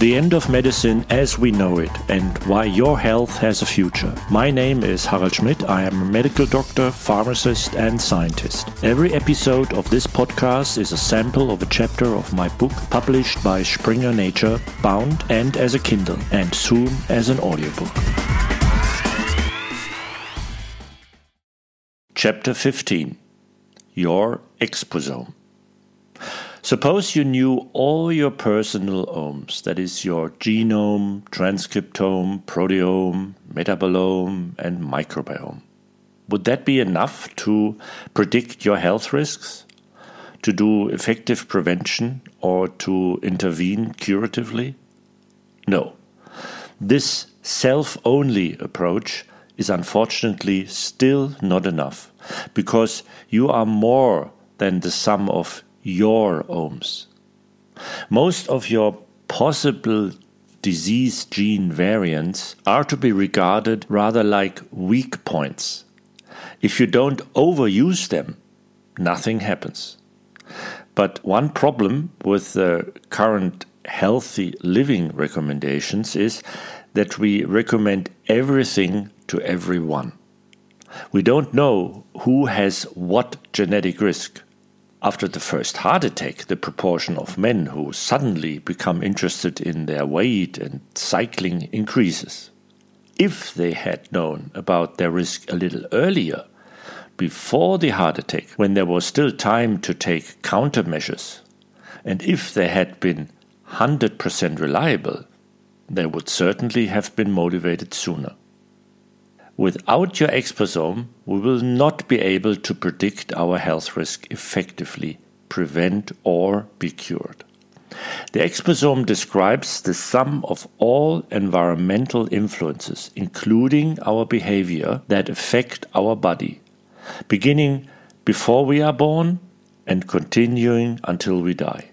The end of medicine as we know it and why your health has a future. My name is Harald Schmidt. I am a medical doctor, pharmacist, and scientist. Every episode of this podcast is a sample of a chapter of my book published by Springer Nature, bound and as a Kindle, and soon as an audiobook. Chapter 15 Your Exposome Suppose you knew all your personal omes, that is, your genome, transcriptome, proteome, metabolome, and microbiome. Would that be enough to predict your health risks, to do effective prevention, or to intervene curatively? No. This self only approach is unfortunately still not enough because you are more than the sum of your omes. Most of your possible disease gene variants are to be regarded rather like weak points. If you don't overuse them, nothing happens. But one problem with the current healthy living recommendations is that we recommend everything to everyone. We don't know who has what genetic risk. After the first heart attack, the proportion of men who suddenly become interested in their weight and cycling increases. If they had known about their risk a little earlier, before the heart attack, when there was still time to take countermeasures, and if they had been 100% reliable, they would certainly have been motivated sooner. Without your exposome, we will not be able to predict our health risk effectively, prevent, or be cured. The exposome describes the sum of all environmental influences, including our behavior, that affect our body, beginning before we are born and continuing until we die.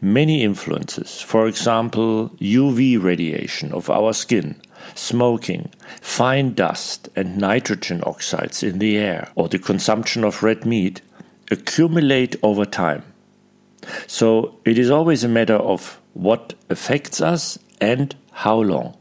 Many influences, for example, UV radiation of our skin, smoking, fine dust, and nitrogen oxides in the air, or the consumption of red meat, accumulate over time. So it is always a matter of what affects us and how long.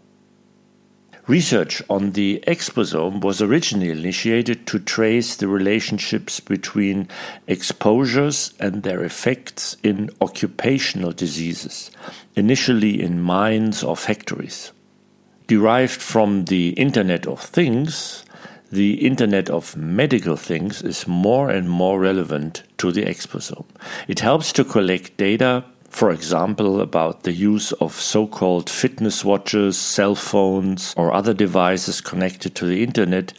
Research on the exposome was originally initiated to trace the relationships between exposures and their effects in occupational diseases, initially in mines or factories. Derived from the Internet of Things, the Internet of Medical Things is more and more relevant to the exposome. It helps to collect data for example, about the use of so called fitness watches, cell phones, or other devices connected to the internet,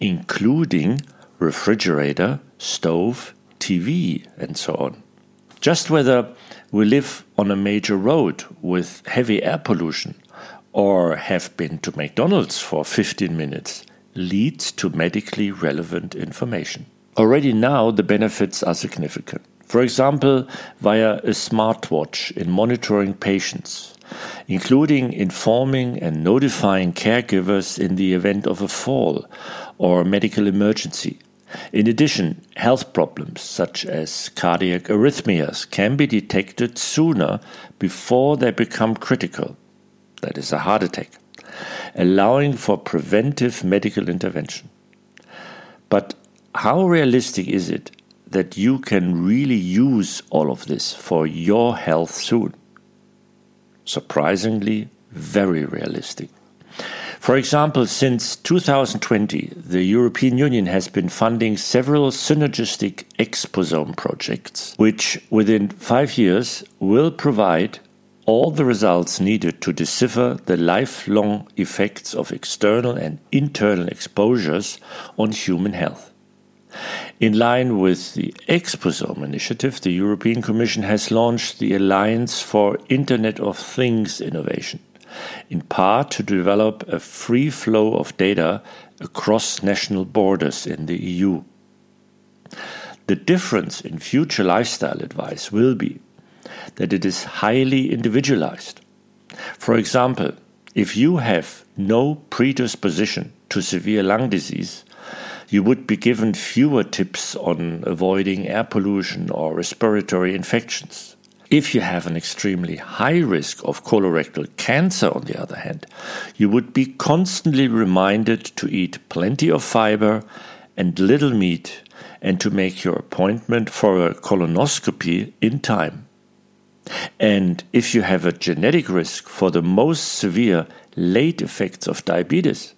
including refrigerator, stove, TV, and so on. Just whether we live on a major road with heavy air pollution or have been to McDonald's for 15 minutes leads to medically relevant information. Already now, the benefits are significant. For example, via a smartwatch in monitoring patients, including informing and notifying caregivers in the event of a fall or medical emergency. In addition, health problems such as cardiac arrhythmias can be detected sooner before they become critical, that is, a heart attack, allowing for preventive medical intervention. But how realistic is it that you can really use all of this for your health soon. Surprisingly, very realistic. For example, since 2020, the European Union has been funding several synergistic exposome projects, which within five years will provide all the results needed to decipher the lifelong effects of external and internal exposures on human health. In line with the Exposome initiative, the European Commission has launched the Alliance for Internet of Things Innovation, in part to develop a free flow of data across national borders in the EU. The difference in future lifestyle advice will be that it is highly individualized. For example, if you have no predisposition to severe lung disease, you would be given fewer tips on avoiding air pollution or respiratory infections. If you have an extremely high risk of colorectal cancer, on the other hand, you would be constantly reminded to eat plenty of fiber and little meat and to make your appointment for a colonoscopy in time. And if you have a genetic risk for the most severe late effects of diabetes,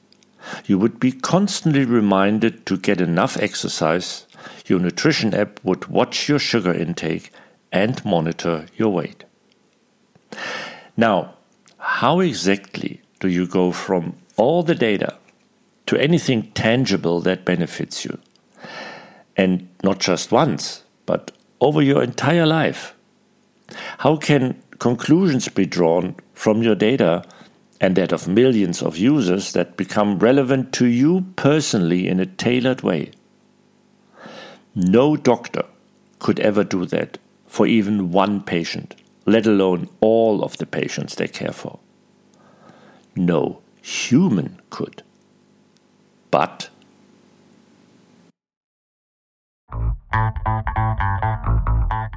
you would be constantly reminded to get enough exercise. Your nutrition app would watch your sugar intake and monitor your weight. Now, how exactly do you go from all the data to anything tangible that benefits you? And not just once, but over your entire life. How can conclusions be drawn from your data and that of millions of users that become relevant to you personally in a tailored way? No doctor could ever do that for even one patient, let alone all of the patients they care for. No human could. But